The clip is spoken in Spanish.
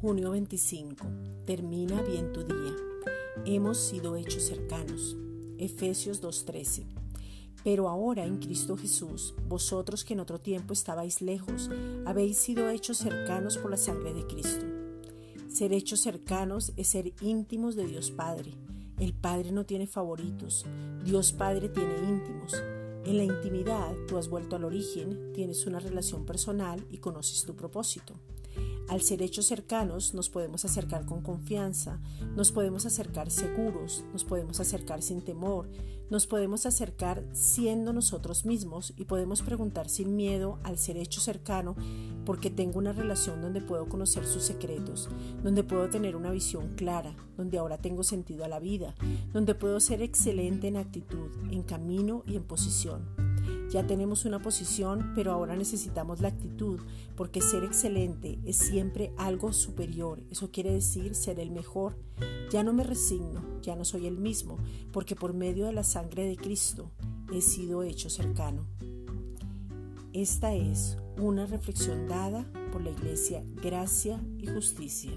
Junio 25. Termina bien tu día. Hemos sido hechos cercanos. Efesios 2.13. Pero ahora en Cristo Jesús, vosotros que en otro tiempo estabais lejos, habéis sido hechos cercanos por la sangre de Cristo. Ser hechos cercanos es ser íntimos de Dios Padre. El Padre no tiene favoritos, Dios Padre tiene íntimos. En la intimidad tú has vuelto al origen, tienes una relación personal y conoces tu propósito. Al ser hechos cercanos nos podemos acercar con confianza, nos podemos acercar seguros, nos podemos acercar sin temor, nos podemos acercar siendo nosotros mismos y podemos preguntar sin miedo al ser hecho cercano porque tengo una relación donde puedo conocer sus secretos, donde puedo tener una visión clara, donde ahora tengo sentido a la vida, donde puedo ser excelente en actitud, en camino y en posición. Ya tenemos una posición, pero ahora necesitamos la actitud, porque ser excelente es siempre algo superior. Eso quiere decir ser el mejor. Ya no me resigno, ya no soy el mismo, porque por medio de la sangre de Cristo he sido hecho cercano. Esta es una reflexión dada por la Iglesia Gracia y Justicia.